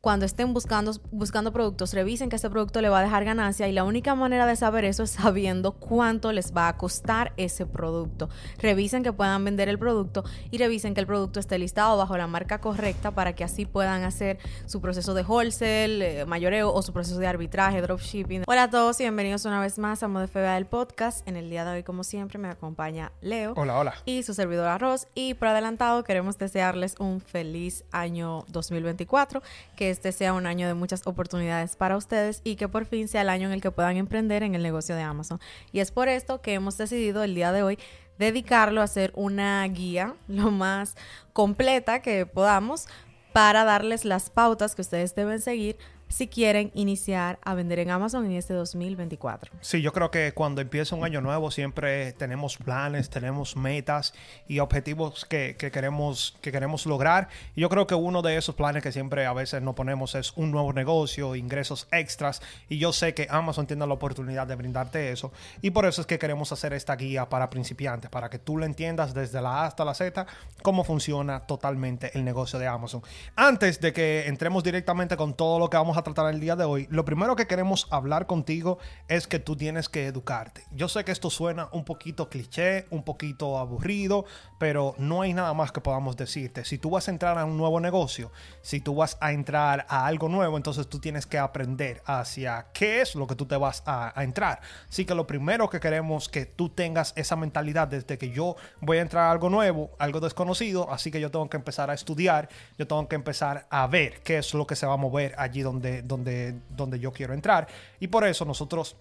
cuando estén buscando, buscando productos, revisen que ese producto le va a dejar ganancia y la única manera de saber eso es sabiendo cuánto les va a costar ese producto. Revisen que puedan vender el producto y revisen que el producto esté listado bajo la marca correcta para que así puedan hacer su proceso de wholesale, eh, mayoreo o su proceso de arbitraje, dropshipping. Hola a todos y bienvenidos una vez más a Modo FBA del podcast. En el día de hoy, como siempre, me acompaña Leo. Hola, hola. Y su servidor Arroz. Y por adelantado queremos desearles un feliz año 2024, que este sea un año de muchas oportunidades para ustedes y que por fin sea el año en el que puedan emprender en el negocio de Amazon. Y es por esto que hemos decidido el día de hoy dedicarlo a hacer una guía lo más completa que podamos para darles las pautas que ustedes deben seguir si quieren iniciar a vender en Amazon en este 2024. Sí, yo creo que cuando empieza un año nuevo siempre tenemos planes, tenemos metas y objetivos que, queremos, que queremos lograr. Y yo creo que uno de esos planes que siempre a veces nos ponemos es un nuevo negocio, ingresos extras. Y yo sé que Amazon tiene la oportunidad de brindarte eso. Y por eso es que queremos hacer esta guía para principiantes, para que tú lo entiendas desde la A hasta la Z, cómo funciona totalmente el negocio de Amazon. Antes de que entremos directamente con todo lo que vamos a tratar el día de hoy, lo primero que queremos hablar contigo es que tú tienes que educarte. Yo sé que esto suena un poquito cliché, un poquito aburrido, pero no hay nada más que podamos decirte. Si tú vas a entrar a un nuevo negocio, si tú vas a entrar a algo nuevo, entonces tú tienes que aprender hacia qué es lo que tú te vas a, entrar. Así que lo primero que queremos que tú tengas esa mentalidad desde que yo voy a entrar a algo nuevo, algo desconocido, así que yo tengo que empezar a estudiar, yo tengo que empezar a ver qué es lo que se va a mover allí donde donde, donde, yo quiero entrar. Y por eso nosotros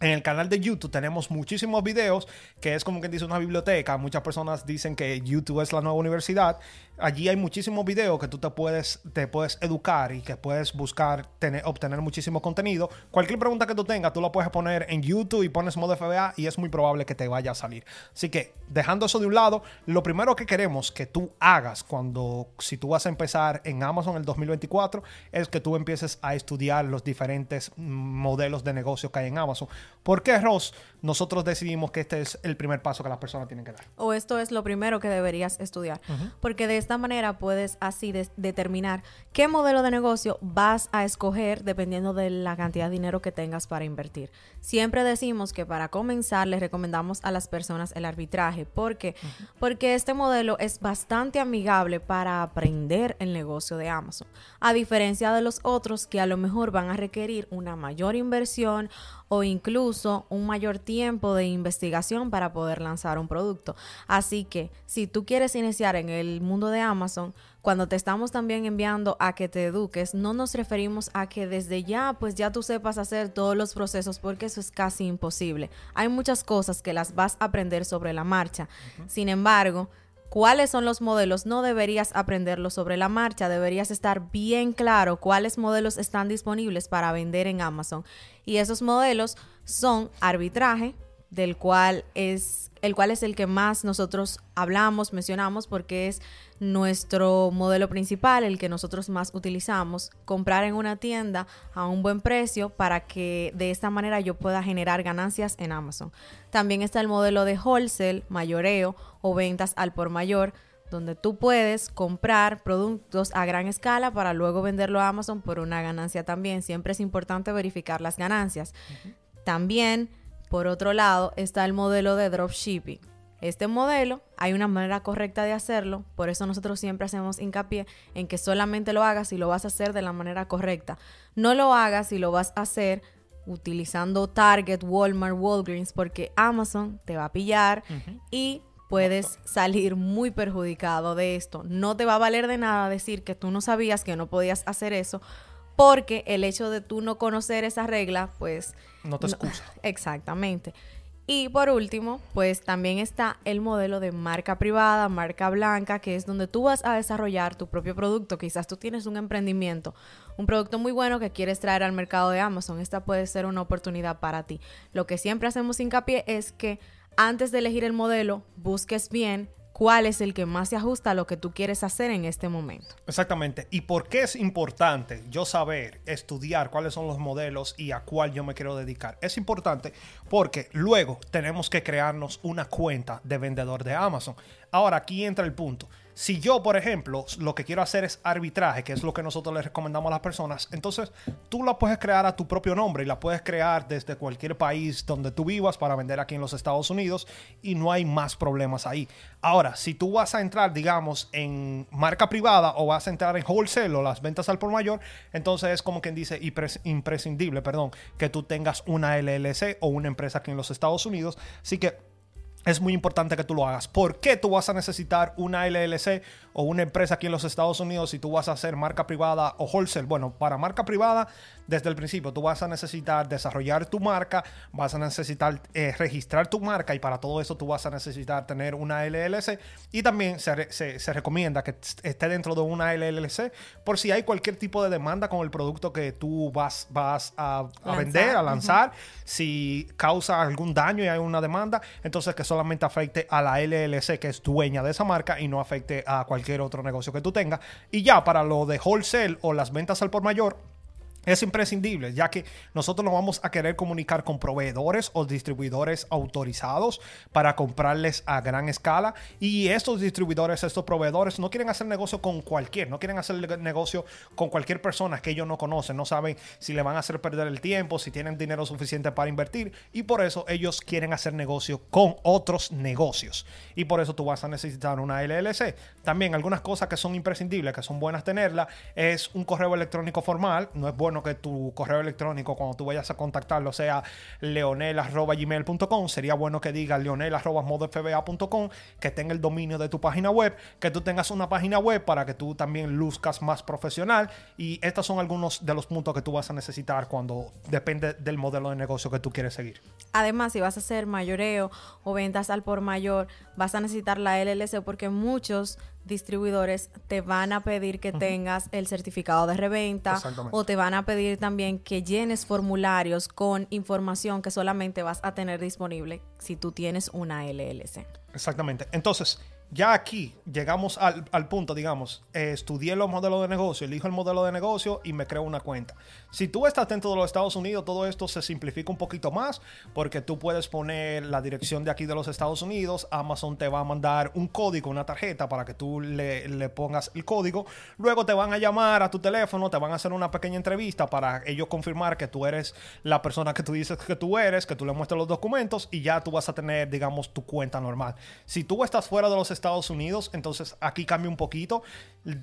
en el canal de YouTube tenemos muchísimos videos, que es como que dice una biblioteca. Muchas personas dicen que YouTube es la nueva universidad. Allí hay muchísimos videos que tú te puedes, te puedes educar y que puedes buscar tener, obtener muchísimo contenido. Cualquier pregunta que tú tengas, tú la puedes poner en YouTube y pones modo FBA y es muy probable que te vaya a salir. Así que, dejando eso de un lado, lo primero que queremos que tú hagas cuando, si tú vas a empezar en Amazon el 2024, es que tú empieces a estudiar los diferentes modelos de negocio que hay en Amazon ¿Por qué, Ross, nosotros decidimos que este es el primer paso que las personas tienen que dar? O esto es lo primero que deberías estudiar. Porque de esta manera puedes así determinar qué modelo de negocio vas a escoger dependiendo de la cantidad de dinero que tengas para invertir. Siempre decimos que para comenzar les recomendamos a las personas el arbitraje. ¿Por qué? Porque este modelo es bastante amigable para aprender el negocio de Amazon. A diferencia de los otros que a lo mejor van a requerir una mayor inversión o incluso un mayor tiempo de investigación para poder lanzar un producto. Así que si tú quieres iniciar en el mundo de Amazon, cuando te estamos también enviando a que te eduques, no nos referimos a que desde ya pues ya tú sepas hacer todos los procesos porque eso es casi imposible. Hay muchas cosas que las vas a aprender sobre la marcha. Sin embargo, cuáles son los modelos, no deberías aprenderlo sobre la marcha, deberías estar bien claro cuáles modelos están disponibles para vender en Amazon. Y esos modelos son arbitraje, del cual es el cual es el que más nosotros hablamos, mencionamos porque es nuestro modelo principal, el que nosotros más utilizamos, comprar en una tienda a un buen precio para que de esta manera yo pueda generar ganancias en Amazon. También está el modelo de wholesale, mayoreo o ventas al por mayor, donde tú puedes comprar productos a gran escala para luego venderlo a Amazon por una ganancia también. Siempre es importante verificar las ganancias. También, por otro lado, está el modelo de dropshipping este modelo, hay una manera correcta de hacerlo, por eso nosotros siempre hacemos hincapié en que solamente lo hagas si lo vas a hacer de la manera correcta. No lo hagas si lo vas a hacer utilizando Target, Walmart, Walgreens, porque Amazon te va a pillar y puedes salir muy perjudicado de esto. No te va a valer de nada decir que tú no sabías que no podías hacer eso, porque el hecho de tú no conocer esa regla, pues... No te excusa. exactamente. Y por último, pues también está el modelo de marca privada, marca blanca, que es donde tú vas a desarrollar tu propio producto. Quizás tú tienes un emprendimiento, un producto muy bueno que quieres traer al mercado de Amazon. Esta puede ser una oportunidad para ti. Lo que siempre hacemos hincapié es que antes de elegir el modelo, busques bien cuál es el que más se ajusta a lo que tú quieres hacer en este momento. Exactamente. ¿Y por qué es importante yo saber, estudiar cuáles son los modelos y a cuál yo me quiero dedicar? Es importante porque luego tenemos que crearnos una cuenta de vendedor de Amazon. Ahora, aquí entra el punto. Si yo, por ejemplo, lo que quiero hacer es arbitraje, que es lo que nosotros les recomendamos a las personas, entonces tú la puedes crear a tu propio nombre y la puedes crear desde cualquier país donde tú vivas para vender aquí en los Estados Unidos y no hay más problemas ahí. Ahora, si tú vas a entrar, digamos, en marca privada o vas a entrar en wholesale o las ventas al por mayor, entonces es como quien dice imprescindible, perdón, que tú tengas una LLC o una empresa aquí en los Estados Unidos. Así que es muy importante que tú lo hagas. ¿Por qué tú vas a necesitar una LLC o una empresa aquí en los Estados Unidos si tú vas a hacer marca privada o wholesale? Bueno, para marca privada, desde el principio, tú vas a necesitar desarrollar tu marca, vas a necesitar eh, registrar tu marca y para todo eso tú vas a necesitar tener una LLC y también se, recomienda que esté dentro de una LLC por si hay cualquier tipo de demanda con el producto que tú vas, vas a, vender, a lanzar, si causa algún daño y hay una demanda, entonces que solamente afecte a la LLC que es dueña de esa marca y no afecte a cualquier otro negocio que tú tengas. Y ya para lo de wholesale o las ventas al por mayor, es imprescindible, ya que nosotros nos vamos a querer comunicar con proveedores o distribuidores autorizados para comprarles a gran escala. Y estos distribuidores, estos proveedores, no quieren hacer negocio con cualquier, no quieren hacer negocio con cualquier persona que ellos no conocen, no saben si le van a hacer perder el tiempo, si tienen dinero suficiente para invertir. Y por eso ellos quieren hacer negocio con otros negocios. Y por eso tú vas a necesitar una LLC. También algunas cosas que son imprescindibles, que son buenas tenerla, es un correo electrónico formal. No es bueno que tu correo electrónico, cuando tú vayas a contactarlo, sea leonel.gmail.com. Sería bueno que diga leonel.modefba.com, que tenga el dominio de tu página web, que tú tengas una página web para que tú también luzcas más profesional. Y estos son algunos de los puntos que tú vas a necesitar cuando depende del modelo de negocio que tú quieres seguir. Además, si vas a hacer mayoreo o ventas al por mayor, vas a necesitar la LLC porque muchos distribuidores te van a pedir que tengas el certificado de reventa o te van a pedir también que llenes formularios con información que solamente vas a tener disponible si tú tienes una LLC. Exactamente. Entonces, ya aquí llegamos al, punto, digamos, eh, estudié los modelos de negocio, elijo el modelo de negocio y me creo una cuenta. Si tú estás dentro de los Estados Unidos, todo esto se simplifica un poquito más porque tú puedes poner la dirección de aquí de los Estados Unidos, Amazon te va a mandar un código, una tarjeta para que tú le, le pongas el código, luego te van a llamar a tu teléfono, te van a hacer una pequeña entrevista para ellos confirmar que tú eres la persona que tú dices que tú eres, que tú le muestras los documentos y ya tú vas a tener, digamos, tu cuenta normal. Si tú estás fuera de los Estados Unidos, entonces aquí cambia un poquito.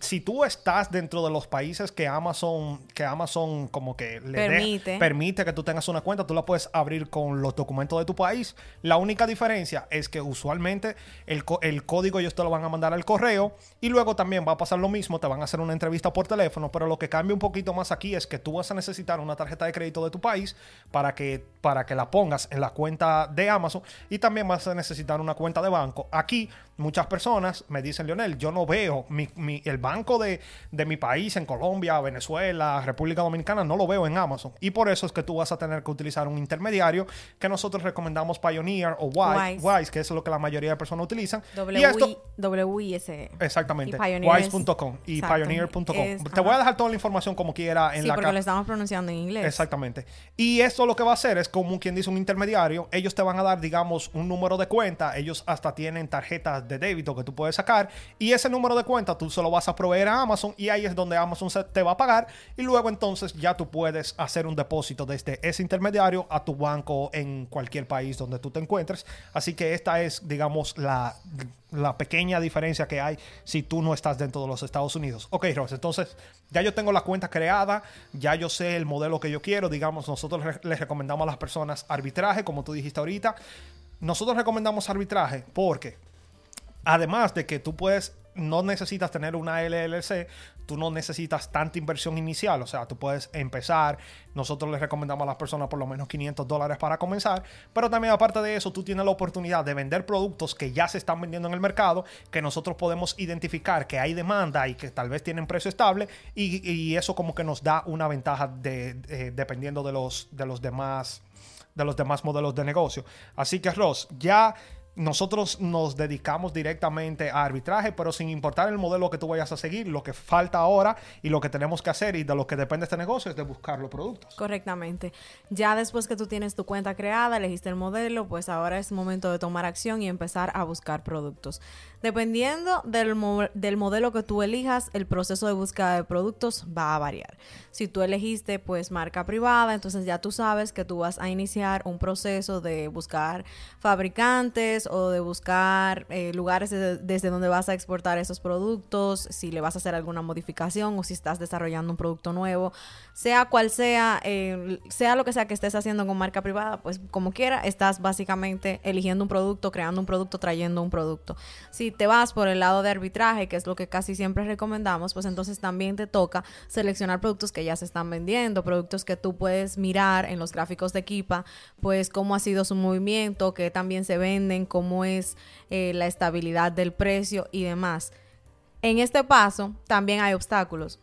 Si tú estás dentro de los países que Amazon, que Amazon como que le permite. permite que tú tengas una cuenta, tú la puedes abrir con los documentos de tu país. La única diferencia es que usualmente el, el código ellos te lo van a mandar al correo y luego también va a pasar lo mismo, te van a hacer una entrevista por teléfono, pero lo que cambia un poquito más aquí es que tú vas a necesitar una tarjeta de crédito de tu país para que, para que la pongas en la cuenta de Amazon y también vas a necesitar una cuenta de banco. Aquí muchas personas me dicen, Leonel, yo no veo el banco de, mi país en Colombia, Venezuela, República Dominicana, no lo veo en Amazon. Y por eso es que tú vas a tener que utilizar un intermediario que nosotros recomendamos Pioneer o Wise, que es lo que la mayoría de personas utilizan. W-I-S-E. Exactamente. Wise.com y Pioneer.com. Te voy a dejar toda la información como quiera en sí, la porque lo estamos pronunciando en inglés. Exactamente. Y esto lo que va a hacer es como quien dice un intermediario. Ellos te van a dar, digamos, un número de cuenta. Ellos hasta tienen tarjetas de débito que tú puedes sacar y ese número de cuenta tú se lo vas a proveer a Amazon y ahí es donde Amazon te va a pagar y luego entonces ya tú puedes hacer un depósito desde ese intermediario a tu banco en cualquier país donde tú te encuentres. Así que esta es, digamos, la, la pequeña diferencia que hay si tú no estás dentro de los Estados Unidos. Ok, Ross, entonces ya yo tengo la cuenta creada, ya yo sé el modelo que yo quiero, digamos, nosotros les recomendamos a las personas arbitraje, como tú dijiste ahorita. Nosotros recomendamos arbitraje porque Además de que tú puedes, no necesitas tener una LLC, tú no necesitas tanta inversión inicial, o sea, tú puedes empezar, nosotros les recomendamos a las personas por lo menos 500 dólares para comenzar, pero también aparte de eso, tú tienes la oportunidad de vender productos que ya se están vendiendo en el mercado, que nosotros podemos identificar que hay demanda y que tal vez tienen precio estable, y, eso como que nos da una ventaja de, dependiendo de los, de los demás de los demás modelos de negocio. Así que Ross, ya nosotros nos dedicamos directamente a arbitraje, pero sin importar el modelo que tú vayas a seguir, lo que falta ahora y lo que tenemos que hacer y de lo que depende este negocio es de buscar los productos. Correctamente. Ya después que tú tienes tu cuenta creada, elegiste el modelo, pues ahora es momento de tomar acción y empezar a buscar productos. Dependiendo del, del, modelo que tú elijas, el proceso de búsqueda de productos va a variar. Si tú elegiste pues marca privada, entonces ya tú sabes que tú vas a iniciar un proceso de buscar fabricantes o de buscar eh, lugares desde donde vas a exportar esos productos, si le vas a hacer alguna modificación o si estás desarrollando un producto nuevo, sea cual sea, eh, sea lo que sea que estés haciendo con marca privada, pues como quiera, estás básicamente eligiendo un producto, creando un producto, trayendo un producto. Si te vas por el lado de arbitraje, que es lo que casi siempre recomendamos, pues entonces también te toca seleccionar productos que ya se están vendiendo, productos que tú puedes mirar en los gráficos de Equipa, pues cómo ha sido su movimiento, que también se venden, cómo es eh, la estabilidad del precio y demás. En este paso también hay obstáculos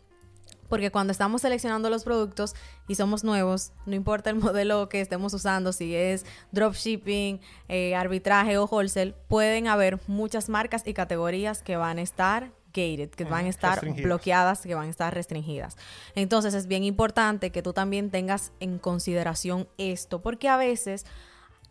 porque cuando estamos seleccionando los productos y somos nuevos, no importa el modelo que estemos usando, si es dropshipping, eh, arbitraje o wholesale, pueden haber muchas marcas y categorías que van a estar gated, que van a estar bloqueadas, que van a estar restringidas. Entonces es bien importante que tú también tengas en consideración esto, porque a veces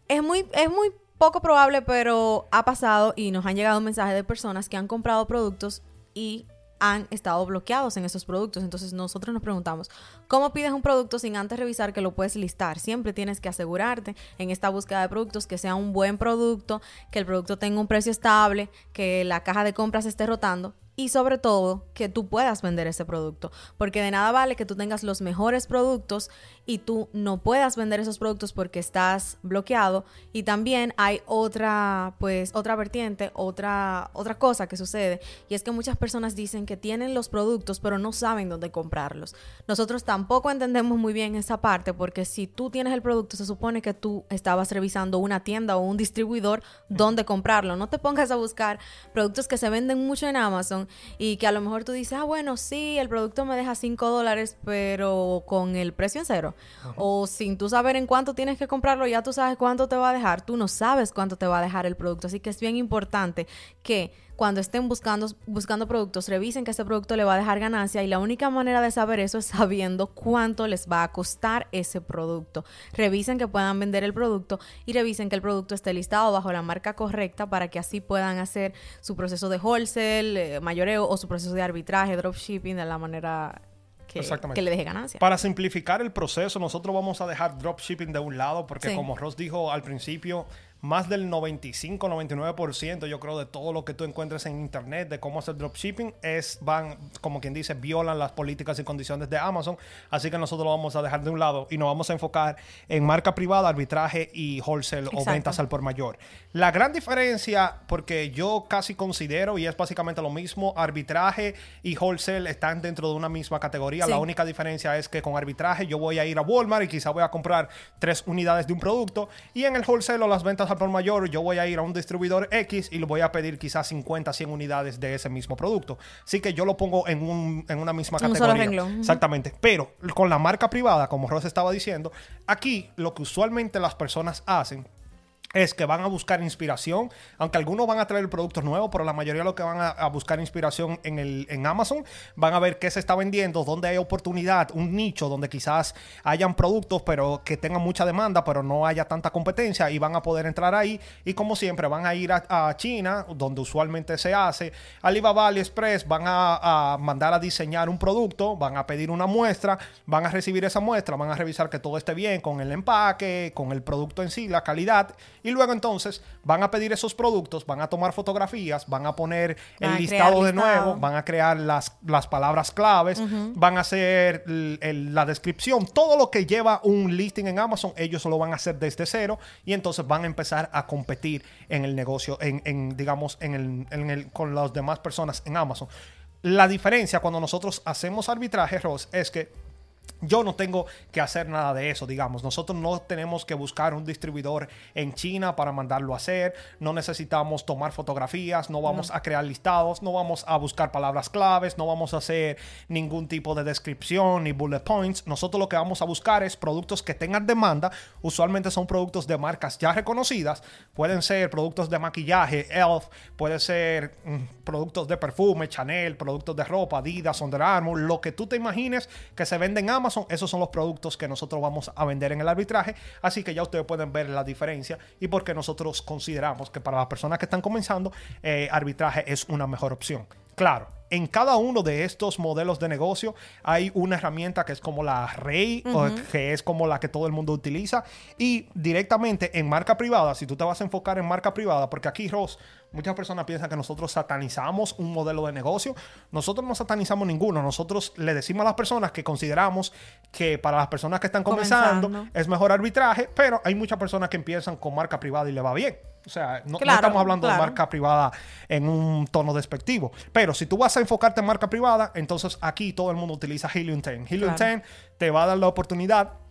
es muy, es muy poco probable, pero ha pasado y nos han llegado mensajes de personas que han comprado productos y han estado bloqueados en esos productos. Entonces nosotros nos preguntamos, ¿cómo pides un producto sin antes revisar que lo puedes listar? Siempre tienes que asegurarte en esta búsqueda de productos que sea un buen producto, que el producto tenga un precio estable, que la caja de compras esté rotando y sobre todo que tú puedas vender ese producto, porque de nada vale que tú tengas los mejores productos y tú no puedas vender esos productos porque estás bloqueado. Y también hay otra pues otra vertiente, otra otra cosa que sucede y es que muchas personas dicen que tienen los productos pero no saben dónde comprarlos. Nosotros tampoco entendemos muy bien esa parte porque si tú tienes el producto se supone que tú estabas revisando una tienda o un distribuidor dónde comprarlo, no te pongas a buscar productos que se venden mucho en Amazon y que a lo mejor tú dices, ah, bueno, sí, el producto me deja 5 dólares, pero con el precio en cero. O sin tú saber en cuánto tienes que comprarlo, ya tú sabes cuánto te va a dejar. Tú no sabes cuánto te va a dejar el producto. Así que es bien importante que cuando estén buscando, buscando productos, revisen que ese producto le va a dejar ganancia y la única manera de saber eso es sabiendo cuánto les va a costar ese producto. Revisen que puedan vender el producto y revisen que el producto esté listado bajo la marca correcta para que así puedan hacer su proceso de wholesale, eh, mayoreo o su proceso de arbitraje, dropshipping de la manera que, que, le deje ganancia. Para simplificar el proceso, nosotros vamos a dejar dropshipping de un lado porque como Ross dijo al principio, más del 95-99% yo creo de todo lo que tú encuentres en internet de cómo hacer dropshipping es van como quien dice violan las políticas y condiciones de Amazon. Así que nosotros lo vamos a dejar de un lado y nos vamos a enfocar en marca privada arbitraje y wholesale o ventas al por mayor. La gran diferencia porque yo casi considero y es básicamente lo mismo arbitraje y wholesale están dentro de una misma categoría. La única diferencia es que con arbitraje yo voy a ir a Walmart y quizá voy a comprar tres unidades de un producto y en el wholesale o las ventas por mayor, yo voy a ir a un distribuidor X y le voy a pedir quizás 50, 100 unidades de ese mismo producto. Así que yo lo pongo en, un, en una misma categoría. Exactamente. Pero con la marca privada, como Ross estaba diciendo, aquí lo que usualmente las personas hacen es que van a buscar inspiración, aunque algunos van a traer productos nuevos, pero la mayoría de los que van a, buscar inspiración en, el, en Amazon van a ver qué se está vendiendo, dónde hay oportunidad, un nicho donde quizás hayan productos, pero que tengan mucha demanda, pero no haya tanta competencia y van a poder entrar ahí. Y como siempre, van a ir a, China, donde usualmente se hace, Alibaba, AliExpress, van a, a mandar a diseñar un producto, van a pedir una muestra, van a recibir esa muestra, van a revisar que todo esté bien con el empaque, con el producto en sí, la calidad y luego entonces van a pedir esos productos, van a tomar fotografías, van a poner el listado de nuevo, van a crear las, las palabras claves, van a hacer la descripción, todo lo que lleva un listing en Amazon, ellos lo van a hacer desde cero y entonces van a empezar a competir en el negocio, en, digamos, en el, en el, con las demás personas en Amazon. La diferencia cuando nosotros hacemos arbitraje, Ross, es que yo no tengo que hacer nada de eso, digamos. Nosotros no tenemos que buscar un distribuidor en China para mandarlo a hacer. No necesitamos tomar fotografías, no vamos a crear listados, no vamos a buscar palabras claves, no vamos a hacer ningún tipo de descripción ni bullet points. Nosotros lo que vamos a buscar es productos que tengan demanda. Usualmente son productos de marcas ya reconocidas. Pueden ser productos de maquillaje, Elf, puede ser mm, productos de perfume, Chanel, productos de ropa, Adidas, Under Armour, lo que tú te imagines que se venden Amazon, esos son los productos que nosotros vamos a vender en el arbitraje. Así que ya ustedes pueden ver la diferencia y por qué nosotros consideramos que para las personas que están comenzando, eh, arbitraje es una mejor opción. Claro, en cada uno de estos modelos de negocio hay una herramienta que es como la Rey, que es como la que todo el mundo utiliza. Y directamente en marca privada, si tú te vas a enfocar en marca privada, porque aquí, Ross, muchas personas piensan que nosotros satanizamos un modelo de negocio. Nosotros no satanizamos ninguno. Nosotros le decimos a las personas que consideramos que para las personas que están comenzando, es mejor arbitraje, pero hay muchas personas que empiezan con marca privada y le va bien. O sea, no, estamos hablando de marca privada en un tono despectivo. Pero si tú vas a enfocarte en marca privada, entonces aquí todo el mundo utiliza Helium 10. Helium 10 te va a dar la oportunidad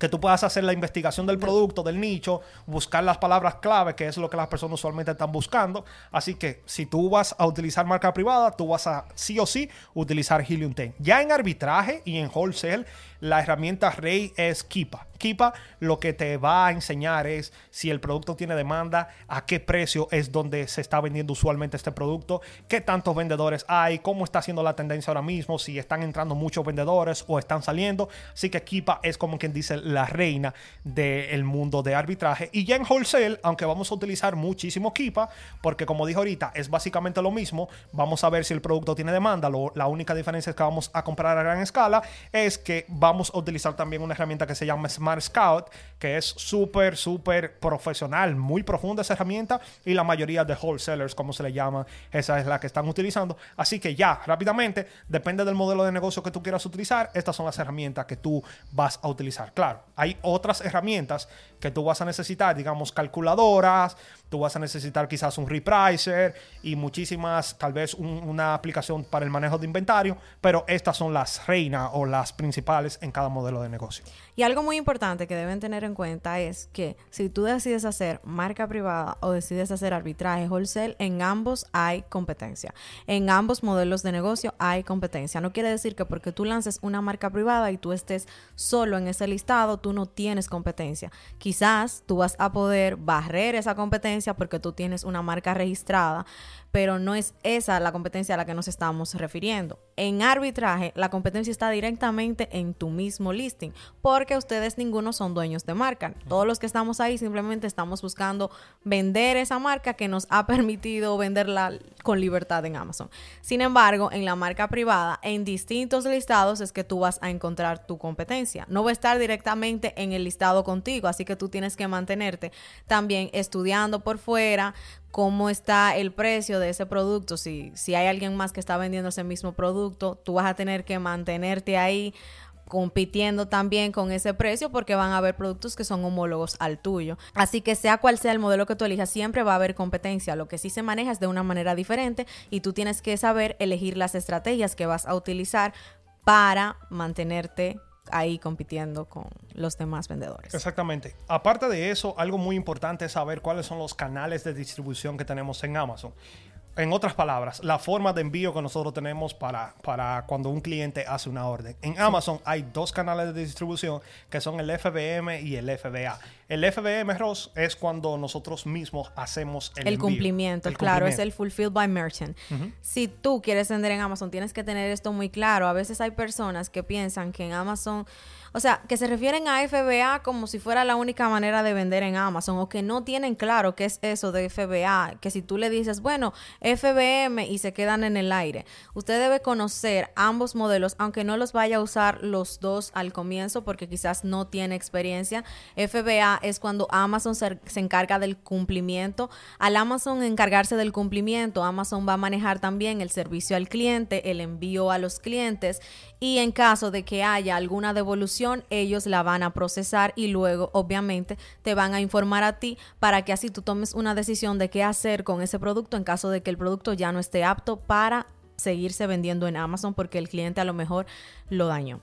que tú puedas hacer la investigación del producto, del nicho, buscar las palabras clave, que es lo que las personas usualmente están buscando. Así que si tú vas a utilizar marca privada, tú vas a sí o sí utilizar Helium 10. Ya en arbitraje y en wholesale, la herramienta rey es Kipa. Kipa lo que te va a enseñar es si el producto tiene demanda, a qué precio es donde se está vendiendo usualmente este producto, qué tantos vendedores hay, cómo está haciendo la tendencia ahora mismo, si están entrando muchos vendedores o están saliendo. Así que Kipa es como quien dice la reina del mundo de arbitraje. Y ya en wholesale, aunque vamos a utilizar muchísimo Kipa, porque como dije ahorita, es básicamente lo mismo, vamos a ver si el producto tiene demanda. la única diferencia es que vamos a comprar a gran escala es que vamos a utilizar también una herramienta que se llama Smart Scout, que es súper, súper profesional, muy profunda esa herramienta y la mayoría de wholesalers, como se le llama, esa es la que están utilizando. Así que ya, rápidamente, depende del modelo de negocio que tú quieras utilizar, estas son las herramientas que tú vas a utilizar. Claro, hay otras herramientas que tú vas a necesitar, digamos, calculadoras, tú vas a necesitar quizás un repricer y muchísimas, tal vez una aplicación para el manejo de inventario, pero estas son las reinas o las principales en cada modelo de negocio. Y algo muy importante que deben tener en cuenta es que si tú decides hacer marca privada o decides hacer arbitraje wholesale, en ambos hay competencia. En ambos modelos de negocio hay competencia. No quiere decir que porque tú lances una marca privada y tú estés solo en ese listado, tú no tienes competencia. Tú vas a poder barrer esa competencia porque tú tienes una marca registrada pero no es esa la competencia a la que nos estamos refiriendo. En arbitraje, la competencia está directamente en tu mismo listing, porque ustedes ninguno son dueños de marca. Todos los que estamos ahí simplemente estamos buscando vender esa marca que nos ha permitido venderla con libertad en Amazon. Sin embargo, en la marca privada, en distintos listados es que tú vas a encontrar tu competencia. No va a estar directamente en el listado contigo, así que tú tienes que mantenerte también estudiando por fuera, cómo está el precio de ese producto. Si, si hay alguien más que está vendiendo ese mismo producto, tú vas a tener que mantenerte ahí compitiendo también con ese precio porque van a haber productos que son homólogos al tuyo. Así que sea cual sea el modelo que tú elijas, siempre va a haber competencia. Lo que sí se maneja es de una manera diferente y tú tienes que saber elegir las estrategias que vas a utilizar para mantenerte ahí compitiendo con los demás vendedores. Exactamente. Aparte de eso, algo muy importante es saber cuáles son los canales de distribución que tenemos en Amazon. En otras palabras, la forma de envío que nosotros tenemos para, para cuando un cliente hace una orden. En Amazon hay dos canales de distribución que son el FBM y el FBA. El FBM, Ross, es cuando nosotros mismos hacemos el, el cumplimiento. claro, es el Fulfilled by Merchant. Si tú quieres vender en Amazon, tienes que tener esto muy claro. A veces hay personas que piensan que en Amazon o sea, que se refieren a FBA como si fuera la única manera de vender en Amazon o que no tienen claro qué es eso de FBA, que si tú le dices, bueno, FBM y se quedan en el aire. Usted debe conocer ambos modelos, aunque no los vaya a usar los dos al comienzo porque quizás no tiene experiencia. FBA es cuando Amazon se, se encarga del cumplimiento. Al Amazon encargarse del cumplimiento, Amazon va a manejar también el servicio al cliente, el envío a los clientes y en caso de que haya alguna devolución, ellos la van a procesar y luego obviamente te van a informar a ti para que así tú tomes una decisión de qué hacer con ese producto en caso de que el producto ya no esté apto para seguirse vendiendo en Amazon porque el cliente a lo mejor lo dañó.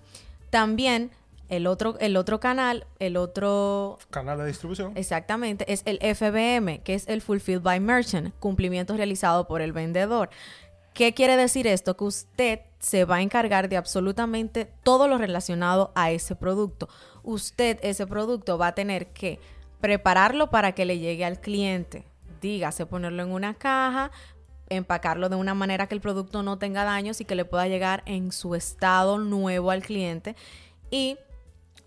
También el otro, el otro canal, el otro... Canal de distribución. Exactamente, es el FBM, que es el Fulfilled by Merchant, cumplimiento realizado por el vendedor. ¿Qué quiere decir esto? Que usted se va a encargar de absolutamente todo lo relacionado a ese producto. Usted ese producto va a tener que prepararlo para que le llegue al cliente. Dígase ponerlo en una caja, empacarlo de una manera que el producto no tenga daños y que le pueda llegar en su estado nuevo al cliente Y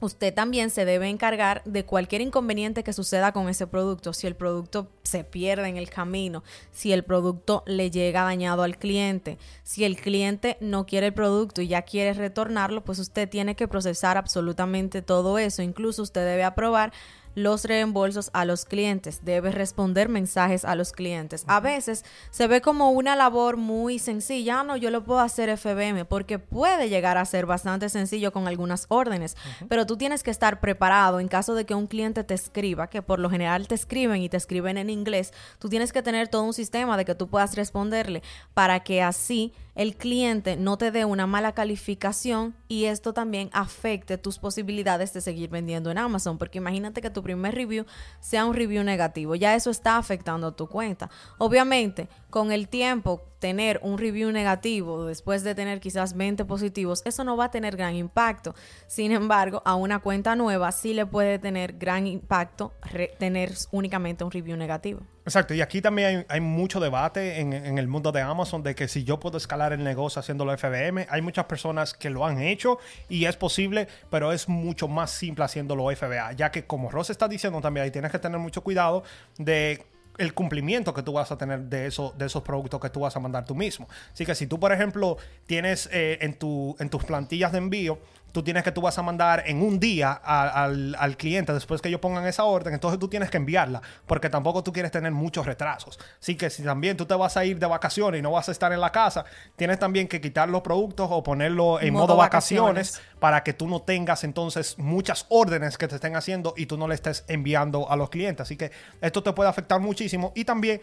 usted también se debe encargar de cualquier inconveniente que suceda con ese producto. Si el producto se pierde en el camino, si el producto le llega dañado al cliente, si el cliente no quiere el producto y ya quiere retornarlo, pues usted tiene que procesar absolutamente todo eso. Incluso usted debe aprobar los reembolsos a los clientes, debe responder mensajes a los clientes. A veces se ve como una labor muy sencilla, ah, no, yo lo puedo hacer FBM, porque puede llegar a ser bastante sencillo con algunas órdenes, pero tú tienes que estar preparado en caso de que un cliente te escriba, que por lo general te escriben y te escriben en inglés, tú tienes que tener todo un sistema de que tú puedas responderle para que así el cliente no te dé una mala calificación y esto también afecte tus posibilidades de seguir vendiendo en Amazon, porque imagínate que primer review sea un review negativo, ya eso está afectando tu cuenta. Obviamente, con el tiempo, tener un review negativo después de tener quizás 20 positivos, eso no va a tener gran impacto. Sin embargo, a una cuenta nueva sí le puede tener gran impacto tener únicamente un review negativo. Exacto, y aquí también hay, mucho debate en, en, el mundo de Amazon de que si yo puedo escalar el negocio haciéndolo FBM, hay muchas personas que lo han hecho y es posible, pero es mucho más simple haciéndolo FBA, ya que como Ross está diciendo también, ahí tienes que tener mucho cuidado de el cumplimiento que tú vas a tener de, eso, de esos productos que tú vas a mandar tú mismo. Así que si tú, por ejemplo, tienes eh, en, tu, en tus plantillas de envío, tú tienes que tú vas a mandar en un día al, al, cliente después que ellos pongan esa orden, entonces tú tienes que enviarla, porque tampoco tú quieres tener muchos retrasos. Así que si también tú te vas a ir de vacaciones y no vas a estar en la casa, tienes también que quitar los productos o ponerlo en modo, vacaciones, para que tú no tengas entonces muchas órdenes que te estén haciendo y tú no le estés enviando a los clientes. Así que esto te puede afectar muchísimo y también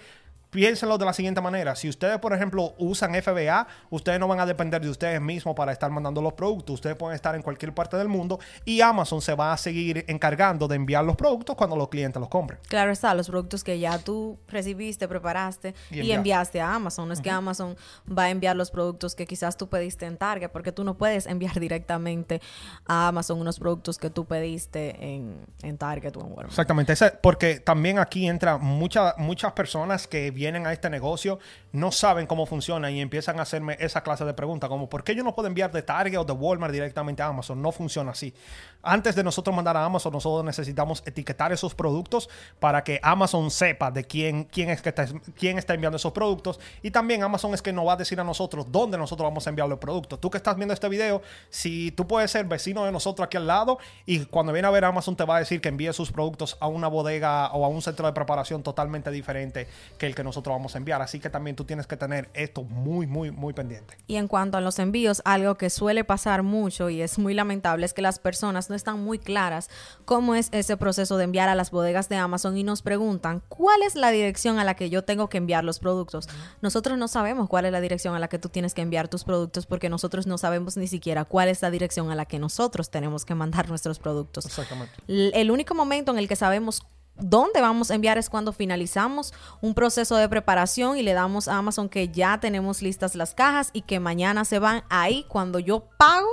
piénsenlo de la siguiente manera. Si ustedes, por ejemplo, usan FBA, ustedes no van a depender de ustedes mismos para estar mandando los productos. Ustedes pueden estar en cualquier parte del mundo y Amazon se va a seguir encargando de enviar los productos cuando los clientes los compren. Claro está, los productos que ya tú recibiste, preparaste y, enviaste a Amazon. No es que Amazon va a enviar los productos que quizás tú pediste en Target, porque tú no puedes enviar directamente a Amazon unos productos que tú pediste en, en Target o en Walmart. Exactamente, porque también aquí entra muchas muchas personas que vienen a este negocio no saben cómo funciona y empiezan a hacerme esa clase de preguntas, como ¿por qué yo no puedo enviar de Target o de Walmart directamente a Amazon? No funciona así. Antes de nosotros mandar a Amazon, nosotros necesitamos etiquetar esos productos para que Amazon sepa de quién, quién es que está, quién está enviando esos productos. Y también Amazon es que nos va a decir a nosotros dónde nosotros vamos a enviar los productos. Tú que estás viendo este video, si tú puedes ser vecino de nosotros aquí al lado y cuando viene a ver Amazon te va a decir que envíe sus productos a una bodega o a un centro de preparación totalmente diferente que el que nosotros vamos a enviar. Así que también tú tienes que tener esto muy, muy, muy pendiente. Y en cuanto a los envíos, algo que suele pasar mucho y es muy lamentable es que las personas no están muy claras cómo es ese proceso de enviar a las bodegas de Amazon y nos preguntan cuál es la dirección a la que yo tengo que enviar los productos. Nosotros no sabemos cuál es la dirección a la que tú tienes que enviar tus productos porque nosotros no sabemos ni siquiera cuál es la dirección a la que nosotros tenemos que mandar nuestros productos. Exactamente. El único momento en el que sabemos dónde vamos a enviar es cuando finalizamos un proceso de preparación y le damos a Amazon que ya tenemos listas las cajas y que mañana se van ahí cuando yo pago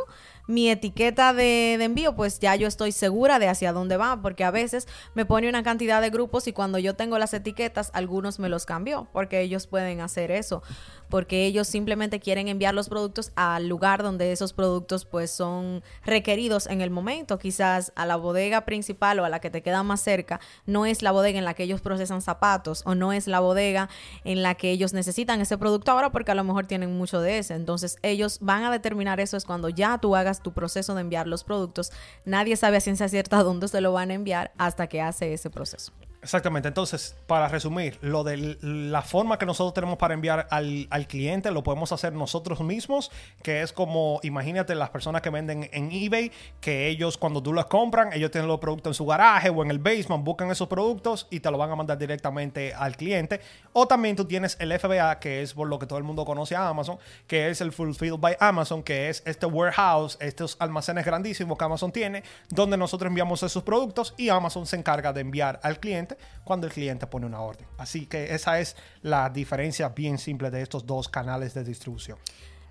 mi etiqueta de, envío, pues ya yo estoy segura de hacia dónde va, porque a veces me pone una cantidad de grupos y cuando yo tengo las etiquetas, algunos me los cambió, porque ellos pueden hacer eso porque ellos simplemente quieren enviar los productos al lugar donde esos productos pues son requeridos en el momento. Quizás a la bodega principal o a la que te queda más cerca no es la bodega en la que ellos procesan zapatos o no es la bodega en la que ellos necesitan ese producto ahora porque a lo mejor tienen mucho de ese. Entonces ellos van a determinar eso es cuando ya tú hagas tu proceso de enviar los productos. Nadie sabe a ciencia cierta dónde se lo van a enviar hasta que hace ese proceso. Exactamente. Entonces, para resumir, lo de la forma que nosotros tenemos para enviar al, cliente lo podemos hacer nosotros mismos, que es como, imagínate las personas que venden en eBay, que ellos cuando tú los compran, ellos tienen los productos en su garaje o en el basement, buscan esos productos y te lo van a mandar directamente al cliente. O también tú tienes el FBA, que es por lo que todo el mundo conoce a Amazon, que es el Fulfilled by Amazon, que es este warehouse, estos almacenes grandísimos que Amazon tiene, donde nosotros enviamos esos productos y Amazon se encarga de enviar al cliente cuando el cliente pone una orden. Así que esa es la diferencia bien simple de estos dos canales de distribución.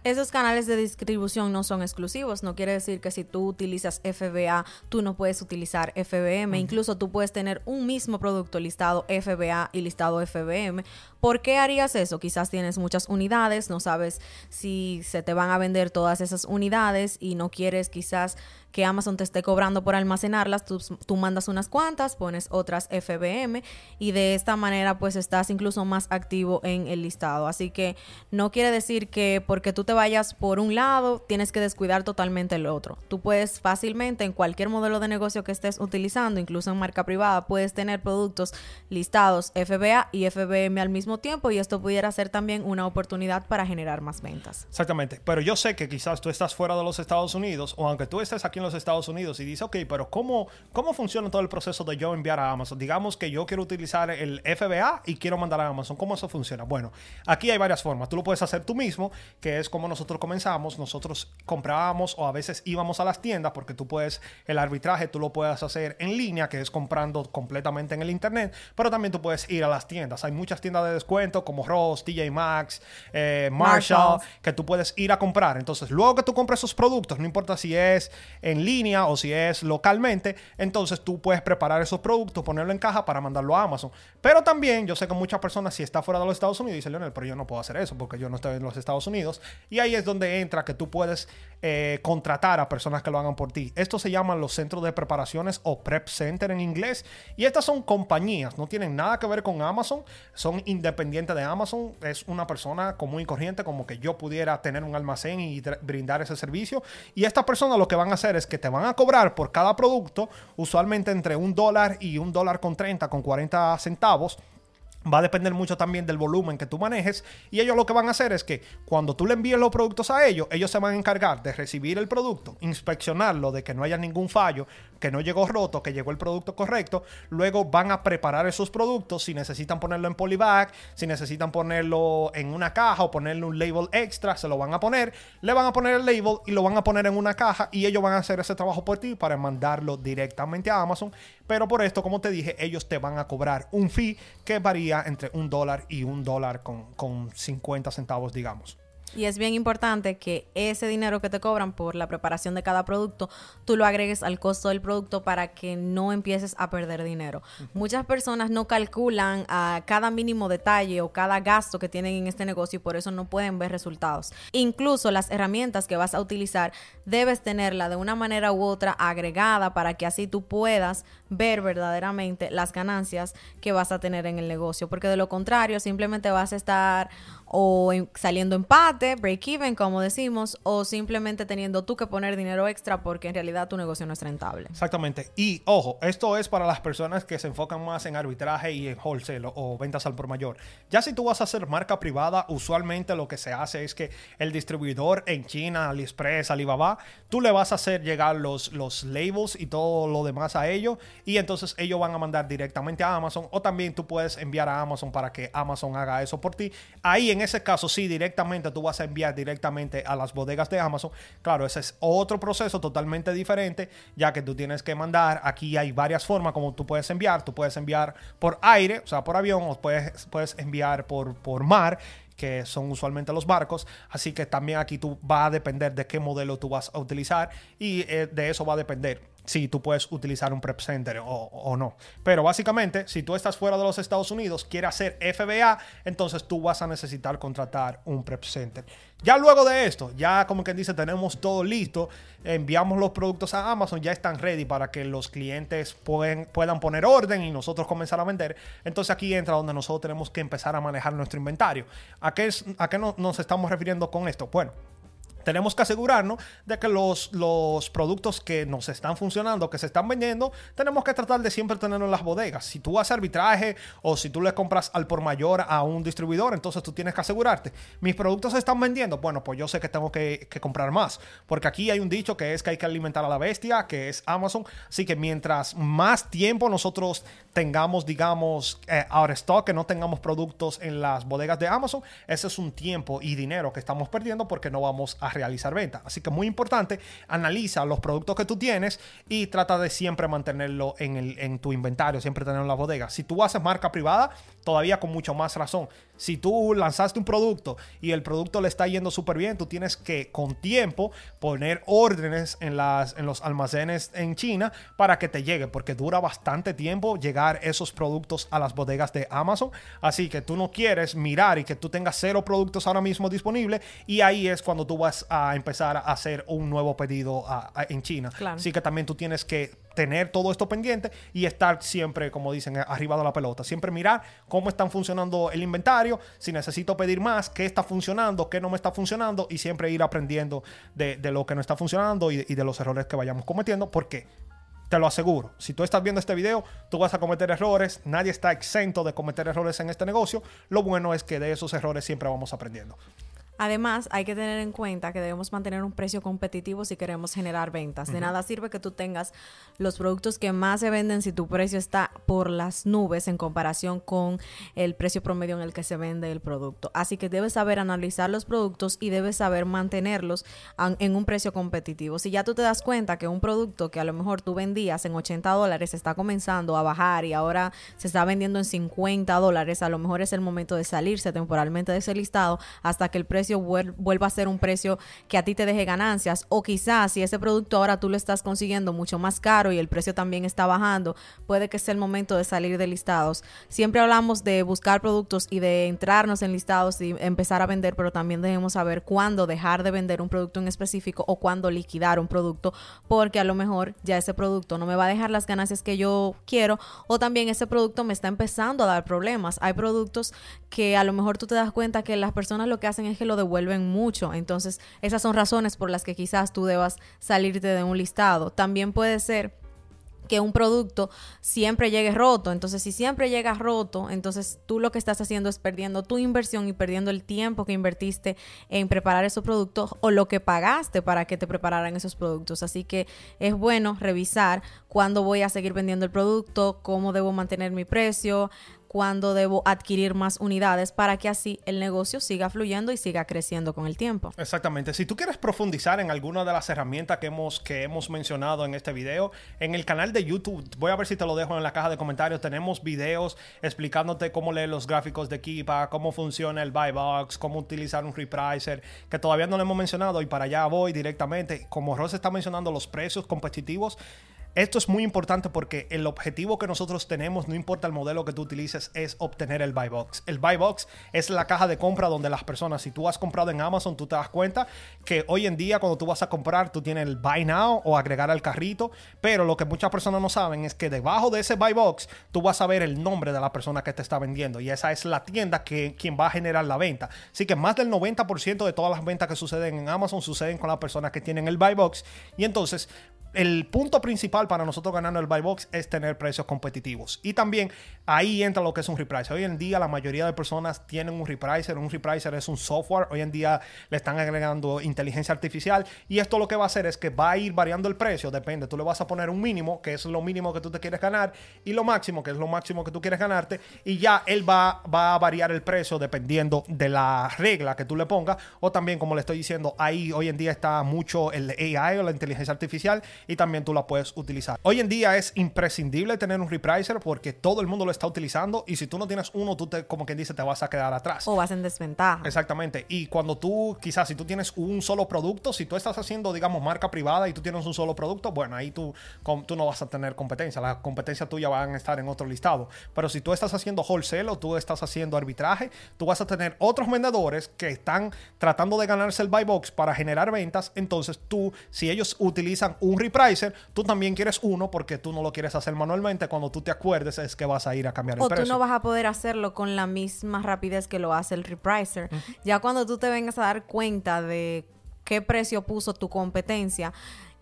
Esos canales de distribución no son exclusivos, no quiere decir que si tú utilizas FBA, tú no puedes utilizar FBM, incluso tú puedes tener un mismo producto listado FBA y listado FBM. ¿Por qué harías eso? Quizás tienes muchas unidades, no sabes si se te van a vender todas esas unidades y no quieres quizás que Amazon te esté cobrando por almacenarlas, tú, tú mandas unas cuantas, pones otras FBM y de esta manera pues estás incluso más activo en el listado. Así que no quiere decir que porque tú te vayas por un lado tienes que descuidar totalmente el otro. Tú puedes fácilmente en cualquier modelo de negocio que estés utilizando, incluso en marca privada, puedes tener productos listados FBA y FBM al mismo tiempo y esto pudiera ser también una oportunidad para generar más ventas. Exactamente, pero yo sé que quizás tú estás fuera de los Estados Unidos o aunque tú estés aquí en los Estados Unidos y dices, ok, pero ¿cómo, cómo funciona todo el proceso de yo enviar a Amazon? Digamos que yo quiero utilizar el FBA y quiero mandar a Amazon. ¿Cómo eso funciona? Bueno, aquí hay varias formas. Tú lo puedes hacer tú mismo, que es como nosotros comenzamos. Nosotros comprábamos o a veces íbamos a las tiendas porque tú puedes, el arbitraje tú lo puedes hacer en línea, que es comprando completamente en el internet, pero también tú puedes ir a las tiendas. Hay muchas tiendas de descuento como Ross, TJ Maxx, eh, Marshall, que tú puedes ir a comprar. Entonces, luego que tú compres esos productos, no importa si es en línea o si es localmente, entonces tú puedes preparar esos productos, ponerlo en caja para mandarlo a Amazon. Pero también yo sé que muchas personas, si está fuera de los Estados Unidos, dicen, Leonel, pero yo no puedo hacer eso porque yo no estoy en los Estados Unidos. Y ahí es donde entra que tú puedes eh, contratar a personas que lo hagan por ti. Esto se llaman los centros de preparaciones o prep center en inglés. Y estas son compañías, no tienen nada que ver con Amazon, son independientes de Amazon. Es una persona común y corriente como que yo pudiera tener un almacén y brindar ese servicio. Y estas personas lo que van a hacer es que te van a cobrar por cada producto, usualmente entre un dólar y un dólar con 30, con 40 centavos Va a depender mucho también del volumen que tú manejes y ellos lo que van a hacer es que cuando tú le envíes los productos a ellos, ellos se van a encargar de recibir el producto, inspeccionarlo, de que no haya ningún fallo, que no llegó roto, que llegó el producto correcto. Luego van a preparar esos productos si necesitan ponerlo en polybag, si necesitan ponerlo en una caja o ponerle un label extra, se lo van a poner, le van a poner el label y lo van a poner en una caja y ellos van a hacer ese trabajo por ti para mandarlo directamente a Amazon. Pero por esto, como te dije, ellos te van a cobrar un fee que varía entre un dólar y un dólar con, con 50 centavos, digamos. Y es bien importante que ese dinero que te cobran por la preparación de cada producto, tú lo agregues al costo del producto para que no empieces a perder dinero. Muchas personas no calculan a cada mínimo detalle o cada gasto que tienen en este negocio y por eso no pueden ver resultados. Incluso las herramientas que vas a utilizar debes tenerla de una manera u otra agregada para que así tú puedas ver verdaderamente las ganancias que vas a tener en el negocio, porque de lo contrario simplemente vas a estar o saliendo empate, break even, como decimos, o simplemente teniendo tú que poner dinero extra porque en realidad tu negocio no es rentable. Exactamente. Y ojo, esto es para las personas que se enfocan más en arbitraje y en wholesale o, ventas al por mayor. Ya si tú vas a hacer marca privada, usualmente lo que se hace es que el distribuidor en China, AliExpress, Alibaba, tú le vas a hacer llegar los, los labels y todo lo demás a ellos y entonces ellos van a mandar directamente a Amazon o también tú puedes enviar a Amazon para que Amazon haga eso por ti. Ahí en ese caso, sí, directamente tú vas a enviar directamente a las bodegas de Amazon. Claro, ese es otro proceso totalmente diferente, ya que tú tienes que mandar. Aquí hay varias formas como tú puedes enviar. Tú puedes enviar por aire, o sea, por avión, o puedes, puedes enviar por, por mar que son usualmente los barcos. Así que también aquí tú va a depender de qué modelo tú vas a utilizar y eh, de eso va a depender si tú puedes utilizar un prep center o, no. Pero básicamente, si tú estás fuera de los Estados Unidos, quieres hacer FBA, entonces tú vas a necesitar contratar un prep center. Ya luego de esto, ya como quien dice, tenemos todo listo, enviamos los productos a Amazon, ya están ready para que los clientes pueden, puedan poner orden y nosotros comenzar a vender. Entonces aquí entra donde nosotros tenemos que empezar a manejar nuestro inventario. ¿A qué, a qué nos estamos refiriendo con esto? Bueno, tenemos que asegurarnos de que los, los productos que nos están funcionando, que se están vendiendo, tenemos que tratar de siempre tenerlos en las bodegas. Si tú haces arbitraje o si tú le compras al por mayor a un distribuidor, entonces tú tienes que asegurarte. Mis productos se están vendiendo. Bueno, pues yo sé que tengo que, comprar más. Porque aquí hay un dicho que es que hay que alimentar a la bestia, que es Amazon. Así que mientras más tiempo nosotros tengamos, digamos, eh, ahora stock, que no tengamos productos en las bodegas de Amazon, ese es un tiempo y dinero que estamos perdiendo porque no vamos a realizar venta. Así que muy importante, analiza los productos que tú tienes y trata de siempre mantenerlo en tu inventario, siempre tenerlo en la bodega. Si tú haces marca privada, todavía con mucho más razón. Si tú lanzaste un producto y el producto le está yendo súper bien, tú tienes que con tiempo poner órdenes en, las, en los almacenes en China para que te llegue, porque dura bastante tiempo llegar esos productos a las bodegas de Amazon. Así que tú no quieres mirar y que tú tengas cero productos ahora mismo disponibles y ahí es cuando tú vas a empezar a hacer un nuevo pedido en China. Así que también tú tienes que tener todo esto pendiente y estar siempre, como dicen, arriba de la pelota. Siempre mirar cómo están funcionando el inventario, si necesito pedir más, qué está funcionando, qué no me está funcionando y siempre ir aprendiendo de, lo que no está funcionando y, y de los errores que vayamos cometiendo. Porque te lo aseguro. Si tú estás viendo este video, tú vas a cometer errores. Nadie está exento de cometer errores en este negocio. Lo bueno es que de esos errores siempre vamos aprendiendo. Además, hay que tener en cuenta que debemos mantener un precio competitivo si queremos generar ventas. De nada sirve que tú tengas los productos que más se venden si tu precio está por las nubes en comparación con el precio promedio en el que se vende el producto. Así que debes saber analizar los productos y debes saber mantenerlos en un precio competitivo. Si ya tú te das cuenta que un producto que a lo mejor tú vendías en 80 dólares está comenzando a bajar y ahora se está vendiendo en 50 dólares, a lo mejor es el momento de salirse temporalmente de ese listado hasta que el precio vuelva a ser un precio que a ti te deje ganancias. O quizás si ese producto ahora tú lo estás consiguiendo mucho más caro y el precio también está bajando, puede que sea el momento de salir de listados. Siempre hablamos de buscar productos y de entrarnos en listados y empezar a vender, pero también debemos saber cuándo dejar de vender un producto en específico o cuándo liquidar un producto, porque a lo mejor ya ese producto no me va a dejar las ganancias que yo quiero o también ese producto me está empezando a dar problemas. Hay productos que a lo mejor tú te das cuenta que las personas lo que hacen es que lo devuelven mucho. Entonces, esas son razones por las que quizás tú debas salirte de un listado. También puede ser que un producto siempre llegue roto. Entonces, si siempre llega roto, entonces tú lo que estás haciendo es perdiendo tu inversión y perdiendo el tiempo que invertiste en preparar esos productos o lo que pagaste para que te prepararan esos productos. Así que es bueno revisar cuándo voy a seguir vendiendo el producto, cómo debo mantener mi precio, cuándo debo adquirir más unidades para que así el negocio siga fluyendo y siga creciendo con el tiempo. Exactamente. Si tú quieres profundizar en alguna de las herramientas que hemos, que hemos mencionado en este video, en el canal de YouTube, voy a ver si te lo dejo en la caja de comentarios, tenemos videos explicándote cómo leer los gráficos de Kipa, cómo funciona el buy box, cómo utilizar un repricer, que todavía no lo hemos mencionado y para allá voy directamente. Como Ross está mencionando los precios competitivos, esto es muy importante porque el objetivo que nosotros tenemos, no importa el modelo que tú utilices, es obtener el buy box. El buy box es la caja de compra donde las personas, si tú has comprado en Amazon, tú te das cuenta que hoy en día cuando tú vas a comprar, tú tienes el buy now o agregar al carrito, pero lo que muchas personas no saben es que debajo de ese buy box tú vas a ver el nombre de la persona que te está vendiendo y esa es la tienda que quien va a generar la venta. Así que más del 90% de todas las ventas que suceden en Amazon suceden con las personas que tienen el buy box y entonces el punto principal para nosotros ganando el buy box es tener precios competitivos. Y también ahí entra lo que es un repricer. Hoy en día la mayoría de personas tienen un repricer. Un repricer es un software. Hoy en día le están agregando inteligencia artificial. Y esto lo que va a hacer es que va a ir variando el precio. Depende. Tú le vas a poner un mínimo, que es lo mínimo que tú te quieres ganar. Y lo máximo, que es lo máximo que tú quieres ganarte. Y ya él va, va a variar el precio dependiendo de la regla que tú le pongas. O también, como le estoy diciendo, ahí hoy en día está mucho el AI o la inteligencia artificial y también tú la puedes utilizar. Hoy en día es imprescindible tener un repricer porque todo el mundo lo está utilizando y si tú no tienes uno, tú te, como quien dice, te vas a quedar atrás. O vas en desventaja. Exactamente. Y cuando tú, quizás si tú tienes un solo producto, si tú estás haciendo, digamos, marca privada y tú tienes un solo producto, bueno, ahí tú, tú no vas a tener competencia. La competencia tuya van a estar en otro listado. Pero si tú estás haciendo wholesale o tú estás haciendo arbitraje, tú vas a tener otros vendedores que están tratando de ganarse el buy box para generar ventas. Entonces tú, si ellos utilizan un repricer, tú también quieres uno porque tú no lo quieres hacer manualmente. Cuando tú te acuerdes es que vas a ir a cambiar el precio. O tú no vas a poder hacerlo con la misma rapidez que lo hace el repricer. Ya cuando tú te vengas a dar cuenta de qué precio puso tu competencia,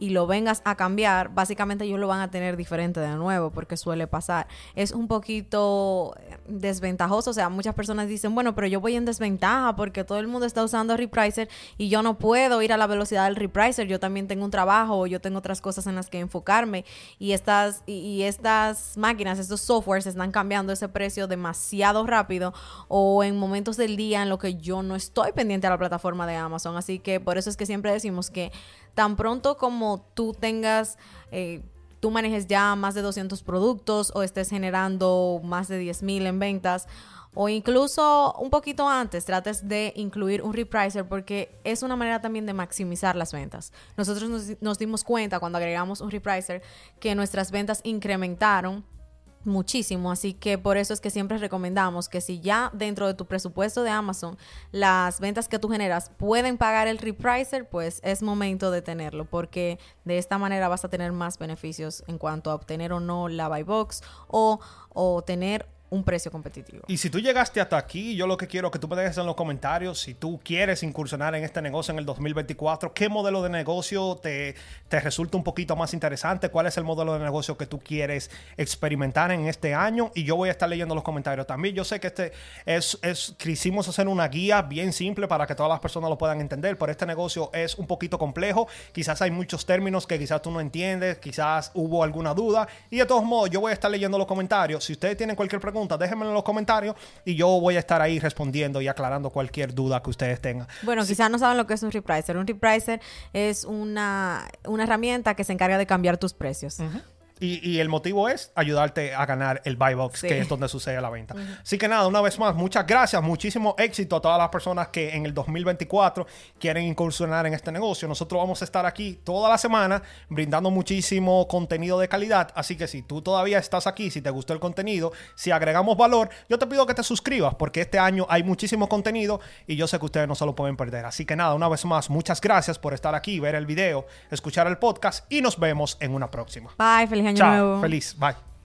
y lo vengas a cambiar, básicamente ellos lo van a tener diferente de nuevo, porque suele pasar. Es un poquito eh, desventajoso, o sea, muchas personas dicen, bueno, pero yo voy en desventaja porque todo el mundo está usando repricer y yo no puedo ir a la velocidad del repricer, yo también tengo un trabajo yo tengo otras cosas en las que enfocarme y estas, y, estas máquinas, estos softwares están cambiando ese precio demasiado rápido o en momentos del día en lo que yo no estoy pendiente a la plataforma de Amazon, así que por eso es que siempre decimos que tan pronto como tú tengas, eh, tú manejes ya más de 200 productos o estés generando más de 10 mil en ventas o incluso un poquito antes trates de incluir un repricer porque es una manera también de maximizar las ventas. Nosotros nos, nos dimos cuenta cuando agregamos un repricer que nuestras ventas incrementaron muchísimo, así que por eso es que siempre recomendamos que si ya dentro de tu presupuesto de Amazon las ventas que tú generas pueden pagar el repricer, pues es momento de tenerlo, porque de esta manera vas a tener más beneficios en cuanto a obtener o no la buy box o, o tener un precio competitivo. Y si tú llegaste hasta aquí, yo lo que quiero que tú me dejes en los comentarios, si tú quieres incursionar en este negocio en el 2024, ¿qué modelo de negocio te, te resulta un poquito más interesante? ¿Cuál es el modelo de negocio que tú quieres experimentar en este año? Y yo voy a estar leyendo los comentarios también. Yo sé que este es, es quisimos hacer una guía bien simple para que todas las personas lo puedan entender, pero este negocio es un poquito complejo. Quizás hay muchos términos que quizás tú no entiendes, quizás hubo alguna duda. Y de todos modos, yo voy a estar leyendo los comentarios. Si ustedes tienen cualquier pregunta, déjenmelo en los comentarios y yo voy a estar ahí respondiendo y aclarando cualquier duda que ustedes tengan. Bueno, quizás no saben lo que es un repricer. Un repricer es una, una herramienta que se encarga de cambiar tus precios. Y, el motivo es ayudarte a ganar el buy box, que es donde sucede la venta. Así que nada, una vez más, muchas gracias, muchísimo éxito a todas las personas que en el 2024 quieren incursionar en este negocio. Nosotros vamos a estar aquí toda la semana brindando muchísimo contenido de calidad. Así que si tú todavía estás aquí, si te gustó el contenido, si agregamos valor, yo te pido que te suscribas porque este año hay muchísimo contenido y yo sé que ustedes no se lo pueden perder. Así que nada, una vez más, muchas gracias por estar aquí, ver el video, escuchar el podcast y nos vemos en una próxima. Bye, feliz Chao. Feliz. Bye.